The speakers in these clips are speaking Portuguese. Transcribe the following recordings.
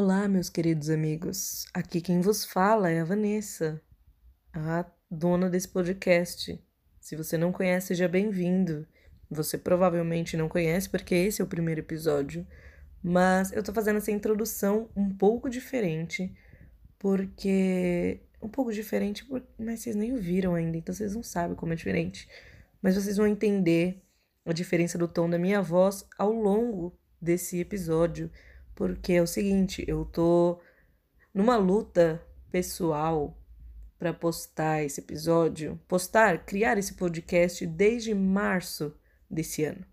Olá, meus queridos amigos. Aqui quem vos fala é a Vanessa, a dona desse podcast. Se você não conhece, seja bem-vindo. Você provavelmente não conhece porque esse é o primeiro episódio, mas eu tô fazendo essa introdução um pouco diferente, porque um pouco diferente, mas vocês nem ouviram ainda, então vocês não sabem como é diferente. Mas vocês vão entender a diferença do tom da minha voz ao longo desse episódio porque é o seguinte, eu tô numa luta pessoal para postar esse episódio, postar, criar esse podcast desde março desse ano.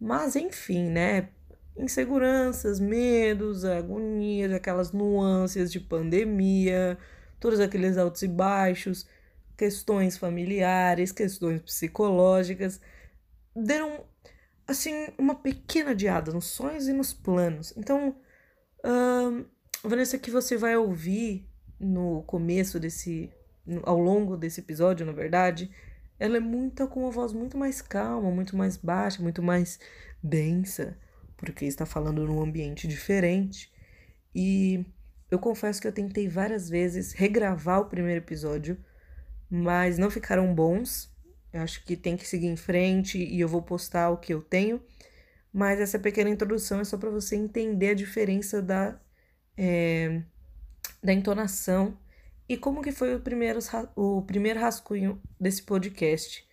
Mas enfim, né? Inseguranças, medos, agonias, aquelas nuances de pandemia, todos aqueles altos e baixos, questões familiares, questões psicológicas, deram assim, uma pequena adiada nos sonhos e nos planos. Então, uh, Vanessa, que você vai ouvir no começo desse, ao longo desse episódio, na verdade, ela é muito com uma voz muito mais calma, muito mais baixa, muito mais densa, porque está falando num ambiente diferente. E eu confesso que eu tentei várias vezes regravar o primeiro episódio, mas não ficaram bons. Eu acho que tem que seguir em frente e eu vou postar o que eu tenho. Mas essa pequena introdução é só para você entender a diferença da, é, da entonação e como que foi o primeiro, o primeiro rascunho desse podcast.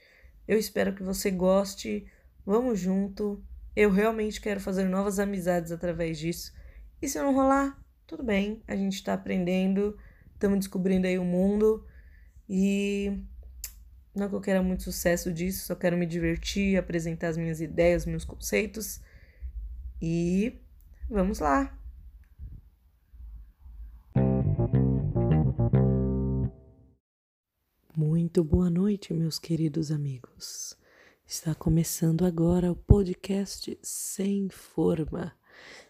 Eu espero que você goste. Vamos junto. Eu realmente quero fazer novas amizades através disso. E se não rolar, tudo bem. A gente está aprendendo, estamos descobrindo aí o mundo. E não que eu queira muito sucesso disso, só quero me divertir, apresentar as minhas ideias, meus conceitos. E vamos lá! Muito boa noite, meus queridos amigos. Está começando agora o podcast Sem Forma.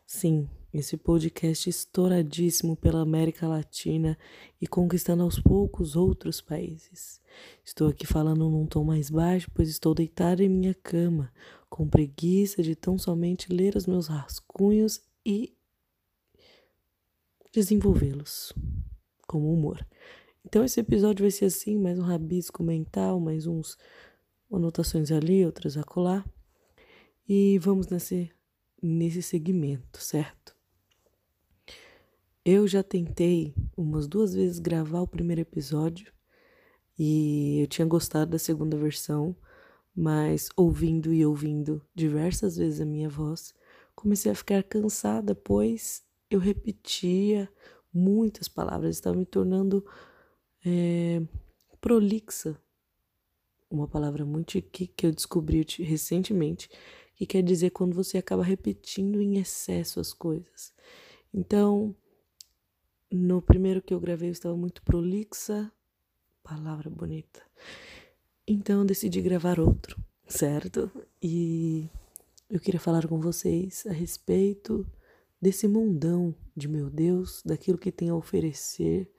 Sim, esse podcast estouradíssimo pela América Latina e conquistando aos poucos outros países. Estou aqui falando num tom mais baixo, pois estou deitado em minha cama, com preguiça de tão somente ler os meus rascunhos e desenvolvê-los como humor. Então esse episódio vai ser assim, mais um rabisco mental, mais uns anotações ali, outras acolá. E vamos nesse nesse segmento, certo? Eu já tentei umas duas vezes gravar o primeiro episódio e eu tinha gostado da segunda versão, mas ouvindo e ouvindo diversas vezes a minha voz, comecei a ficar cansada, pois eu repetia muitas palavras, estava me tornando é, prolixa. Uma palavra muito que eu descobri recentemente, que quer dizer quando você acaba repetindo em excesso as coisas. Então, no primeiro que eu gravei eu estava muito prolixa, palavra bonita. Então eu decidi gravar outro, certo? E eu queria falar com vocês a respeito desse mundão de meu Deus, daquilo que tem a oferecer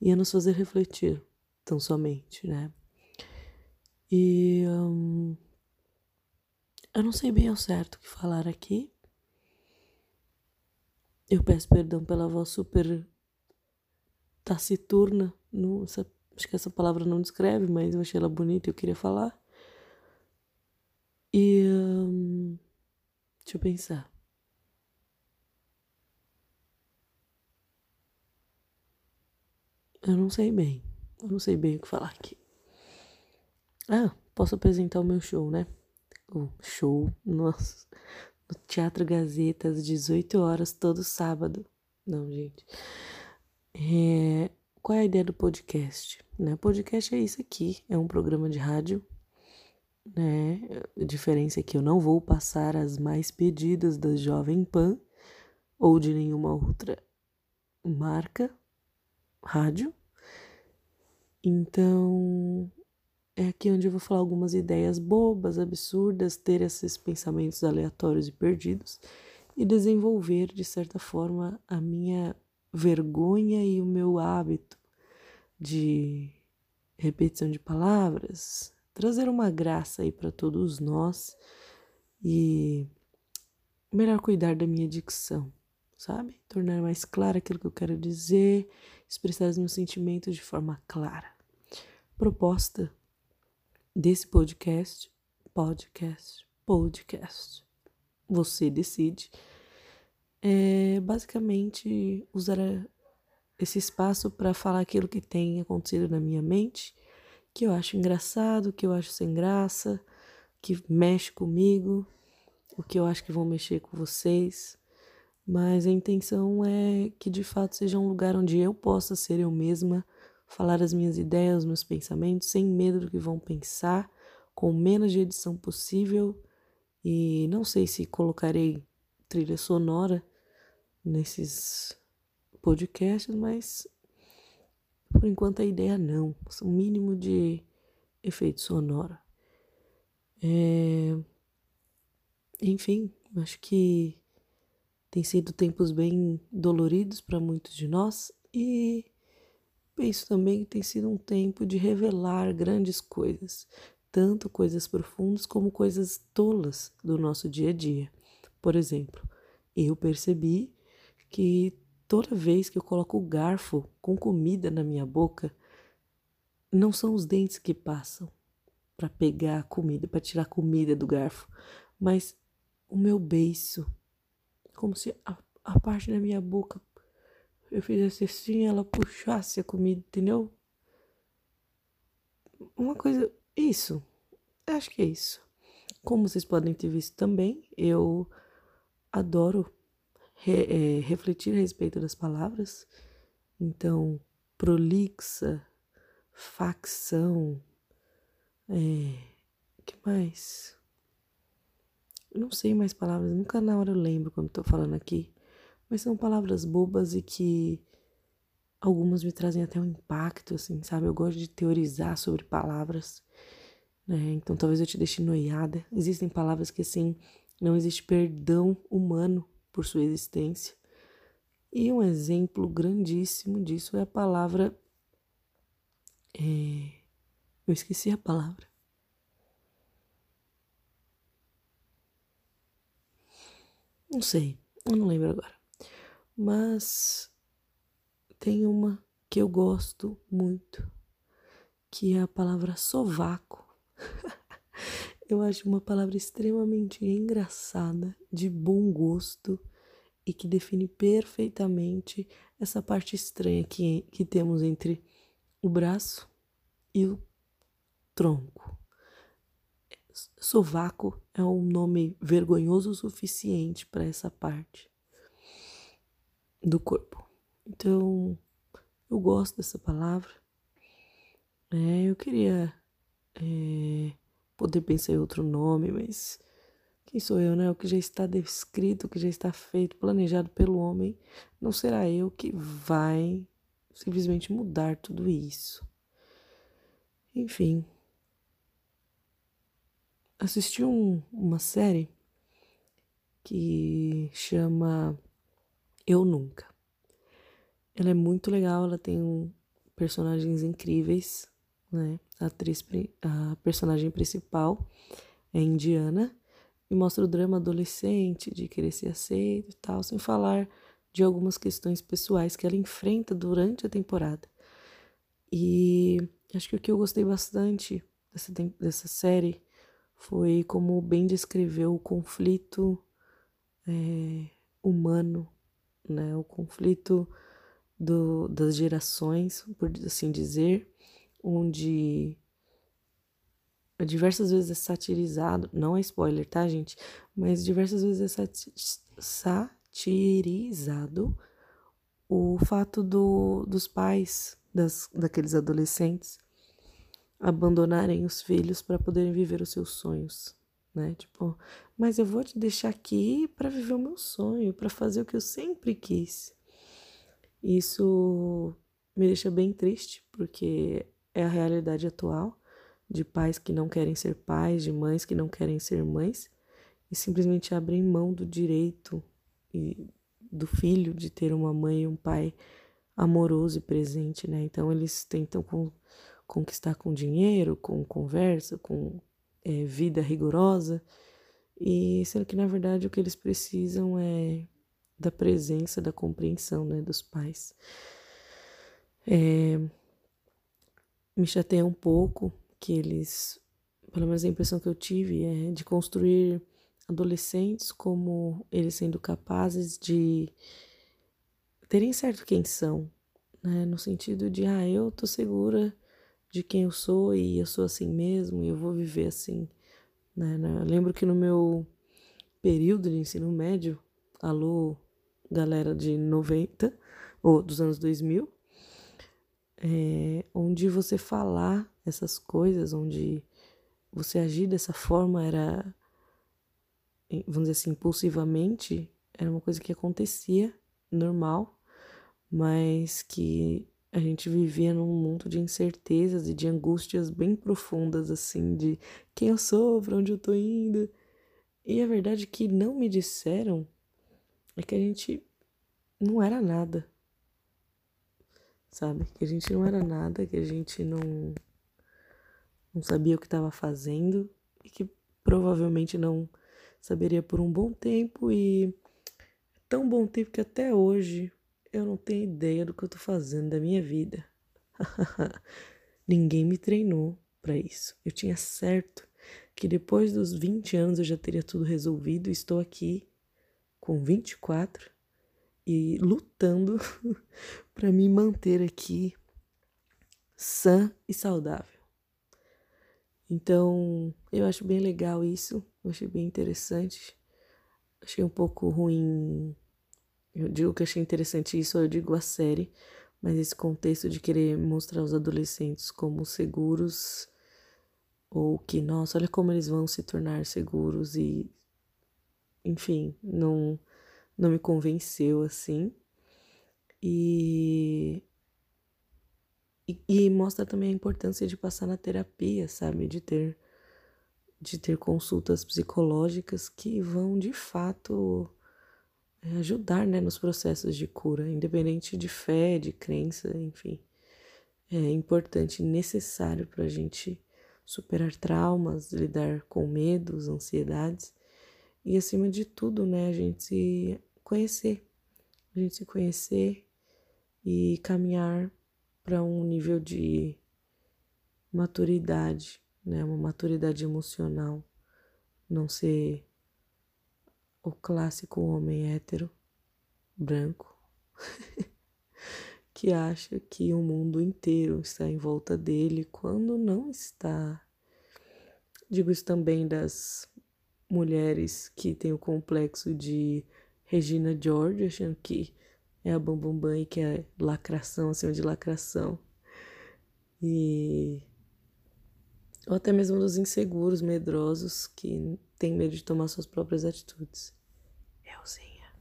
e a nos fazer refletir, tão somente, né? E um, eu não sei bem ao certo o que falar aqui. Eu peço perdão pela voz super taciturna. Não, essa, acho que essa palavra não descreve, mas eu achei ela bonita e eu queria falar. E. Hum, deixa eu pensar. Eu não sei bem. Eu não sei bem o que falar aqui. Ah, posso apresentar o meu show, né? o show no, no Teatro Gazeta às 18 horas todo sábado. Não, gente. É, qual é a ideia do podcast? Né? Podcast é isso aqui, é um programa de rádio. Né? A diferença é que eu não vou passar as mais pedidas da Jovem Pan ou de nenhuma outra marca rádio. Então, é aqui onde eu vou falar algumas ideias bobas, absurdas, ter esses pensamentos aleatórios e perdidos e desenvolver, de certa forma, a minha vergonha e o meu hábito de repetição de palavras, trazer uma graça aí para todos nós e melhor cuidar da minha dicção, sabe? Tornar mais claro aquilo que eu quero dizer, expressar os meus sentimentos de forma clara. Proposta desse podcast, podcast, podcast, você decide, é basicamente usar esse espaço para falar aquilo que tem acontecido na minha mente, que eu acho engraçado, que eu acho sem graça, que mexe comigo, o que eu acho que vão mexer com vocês. Mas a intenção é que de fato seja um lugar onde eu possa ser eu mesma, falar as minhas ideias, os meus pensamentos, sem medo do que vão pensar, com menos de edição possível. E não sei se colocarei trilha sonora nesses podcasts, mas por enquanto a ideia não. Um mínimo de efeito sonoro. É... Enfim, acho que tem sido tempos bem doloridos para muitos de nós e penso também que tem sido um tempo de revelar grandes coisas, tanto coisas profundas como coisas tolas do nosso dia a dia. Por exemplo, eu percebi que toda vez que eu coloco o garfo com comida na minha boca, não são os dentes que passam para pegar a comida, para tirar a comida do garfo, mas o meu beiço, como se a, a parte da minha boca eu fizesse assim, ela puxasse a comida, entendeu? Uma coisa, isso, acho que é isso. Como vocês podem ter visto também, eu adoro re, é, refletir a respeito das palavras. Então, prolixa, facção, é, que mais? não sei mais palavras, nunca na hora eu lembro quando estou falando aqui, mas são palavras bobas e que algumas me trazem até um impacto, assim, sabe? Eu gosto de teorizar sobre palavras, né? Então talvez eu te deixe noiada. Existem palavras que, assim, não existe perdão humano por sua existência. E um exemplo grandíssimo disso é a palavra. É... Eu esqueci a palavra. Não sei, eu não lembro agora. Mas tem uma que eu gosto muito, que é a palavra sovaco. eu acho uma palavra extremamente engraçada, de bom gosto e que define perfeitamente essa parte estranha que, que temos entre o braço e o tronco. Sovaco é um nome vergonhoso o suficiente para essa parte do corpo. Então, eu gosto dessa palavra. É, eu queria é, poder pensar em outro nome, mas quem sou eu, né? O que já está descrito, o que já está feito, planejado pelo homem, não será eu que vai simplesmente mudar tudo isso. Enfim, assisti um, uma série que chama Eu Nunca. Ela é muito legal, ela tem personagens incríveis, né? A atriz, a personagem principal é indiana e mostra o drama adolescente de querer ser aceito e tal, sem falar de algumas questões pessoais que ela enfrenta durante a temporada. E acho que o que eu gostei bastante dessa, dessa série foi como bem descreveu o conflito é, humano, né? o conflito do, das gerações, por assim dizer, onde diversas vezes é satirizado, não é spoiler, tá, gente? Mas diversas vezes é satirizado o fato do, dos pais das, daqueles adolescentes abandonarem os filhos para poderem viver os seus sonhos, né? Tipo, mas eu vou te deixar aqui para viver o meu sonho, para fazer o que eu sempre quis. Isso me deixa bem triste, porque é a realidade atual de pais que não querem ser pais, de mães que não querem ser mães e simplesmente abrem mão do direito e do filho de ter uma mãe e um pai amoroso e presente, né? Então eles tentam com conquistar com dinheiro, com conversa, com é, vida rigorosa, e sendo que na verdade o que eles precisam é da presença, da compreensão né, dos pais. É, me chateia um pouco que eles, pelo menos a impressão que eu tive é de construir adolescentes como eles sendo capazes de terem certo quem são, né? No sentido de, ah, eu tô segura de quem eu sou e eu sou assim mesmo e eu vou viver assim, né? Eu lembro que no meu período de ensino médio, alô, galera de 90 ou dos anos 2000, é, onde você falar essas coisas, onde você agir dessa forma era, vamos dizer assim, impulsivamente, era uma coisa que acontecia normal, mas que a gente vivia num mundo de incertezas e de angústias bem profundas, assim, de quem eu sou, para onde eu tô indo. E a verdade que não me disseram é que a gente não era nada. Sabe? Que a gente não era nada, que a gente não não sabia o que estava fazendo e que provavelmente não saberia por um bom tempo e tão bom tempo que até hoje eu não tenho ideia do que eu tô fazendo da minha vida. Ninguém me treinou para isso. Eu tinha certo que depois dos 20 anos eu já teria tudo resolvido. Estou aqui com 24 e lutando para me manter aqui sã e saudável. Então, eu acho bem legal isso, achei bem interessante. Achei um pouco ruim. Eu digo que achei interessante isso, eu digo a série, mas esse contexto de querer mostrar os adolescentes como seguros ou que, nossa, olha como eles vão se tornar seguros e enfim, não não me convenceu assim. E, e, e, mostra também a importância de passar na terapia, sabe? De ter, de ter consultas psicológicas que vão de fato é, ajudar né, nos processos de cura, independente de fé, de crença, enfim. É importante necessário para a gente superar traumas, lidar com medos, ansiedades e, acima de tudo, né, a gente conhecer, a gente se conhecer e caminhar para um nível de maturidade, né? Uma maturidade emocional, não ser o clássico homem hétero, branco, que acha que o mundo inteiro está em volta dele quando não está. Digo isso também das mulheres que têm o complexo de Regina George, achando que é a Bam Bam Bam e que é lacração acima de lacração. E ou até mesmo dos inseguros, medrosos, que têm medo de tomar suas próprias atitudes. Euzinha.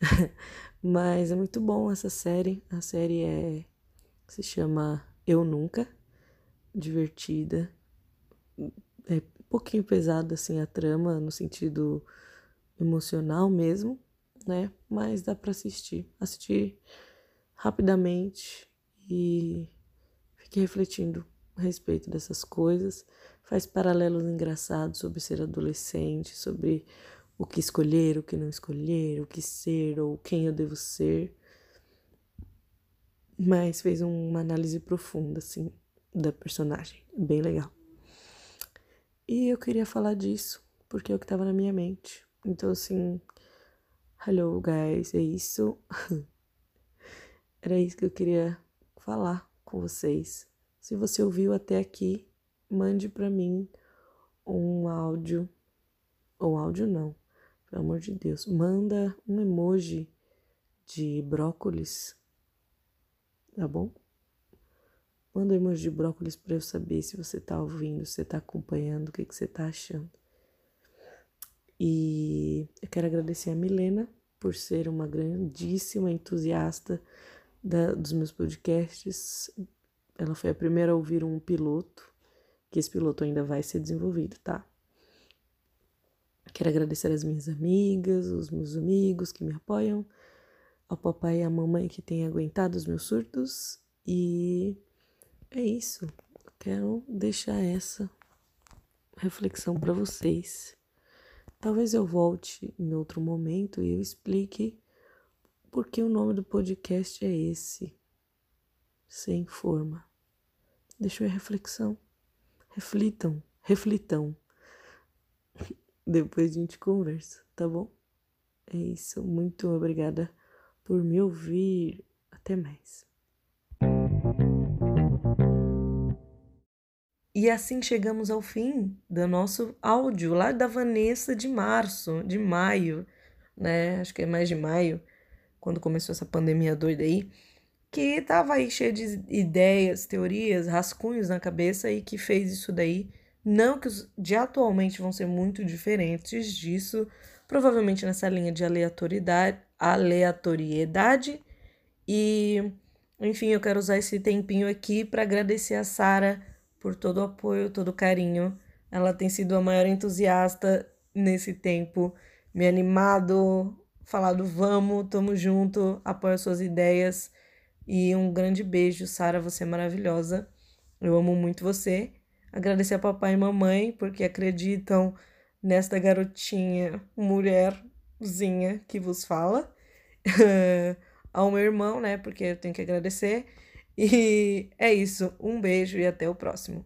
Mas é muito bom essa série. A série é se chama Eu Nunca, divertida. É um pouquinho pesada assim a trama no sentido emocional mesmo, né? Mas dá para assistir. Assistir rapidamente e fiquei refletindo a respeito dessas coisas. Faz paralelos engraçados sobre ser adolescente, sobre o que escolher, o que não escolher, o que ser ou quem eu devo ser. Mas fez uma análise profunda, assim, da personagem. Bem legal. E eu queria falar disso, porque é o que estava na minha mente. Então, assim, Hello, guys, é isso. Era isso que eu queria falar com vocês. Se você ouviu até aqui, mande para mim um áudio, ou áudio não, pelo amor de Deus, manda um emoji de brócolis, tá bom? Manda um emoji de brócolis para eu saber se você tá ouvindo, se você tá acompanhando, o que, que você tá achando. E eu quero agradecer a Milena por ser uma grandíssima entusiasta da, dos meus podcasts. Ela foi a primeira a ouvir um piloto, que esse piloto ainda vai ser desenvolvido, tá? Quero agradecer as minhas amigas, os meus amigos que me apoiam, ao papai e à mamãe que têm aguentado os meus surtos e é isso. Quero deixar essa reflexão para vocês. Talvez eu volte em outro momento e eu explique porque o nome do podcast é esse. Sem forma. Deixa eu reflexão. Reflitam, reflitam. Depois a gente conversa, tá bom? É isso. Muito obrigada por me ouvir. Até mais. E assim chegamos ao fim do nosso áudio lá da Vanessa de março, de maio, né? Acho que é mais de maio, quando começou essa pandemia doida aí, que tava aí cheia de ideias, teorias, rascunhos na cabeça e que fez isso daí. Não que os de atualmente vão ser muito diferentes disso, provavelmente nessa linha de aleatoriedade, aleatoriedade e enfim, eu quero usar esse tempinho aqui para agradecer a Sara por todo o apoio, todo o carinho. Ela tem sido a maior entusiasta nesse tempo, me animado, falado vamos, tamo junto, apoio suas ideias. E um grande beijo, Sara, você é maravilhosa. Eu amo muito você. Agradecer a papai e mamãe porque acreditam nesta garotinha, mulherzinha que vos fala. Ao meu irmão, né? Porque eu tenho que agradecer. E é isso. Um beijo e até o próximo.